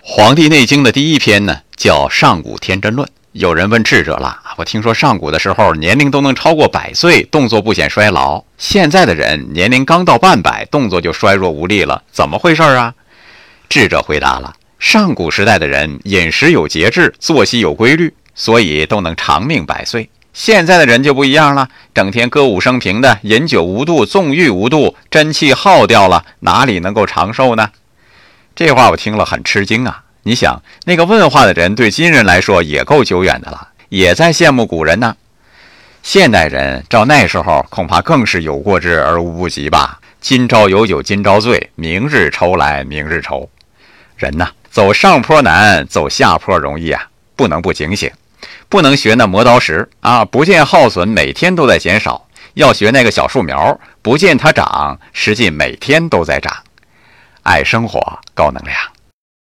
《黄帝内经》的第一篇呢，叫《上古天真论》。有人问智者了：“我听说上古的时候年龄都能超过百岁，动作不显衰老。现在的人年龄刚到半百，动作就衰弱无力了，怎么回事啊？”智者回答了：“上古时代的人饮食有节制，作息有规律，所以都能长命百岁。现在的人就不一样了，整天歌舞升平的，饮酒无度，纵欲无度，真气耗掉了，哪里能够长寿呢？”这话我听了很吃惊啊！你想，那个问话的人对今人来说也够久远的了，也在羡慕古人呢。现代人照那时候恐怕更是有过之而无不及吧？今朝有酒今朝醉，明日愁来明日愁。人呐，走上坡难，走下坡容易啊！不能不警醒，不能学那磨刀石啊！不见耗损，每天都在减少；要学那个小树苗，不见它长，实际每天都在长。爱生活，高能量。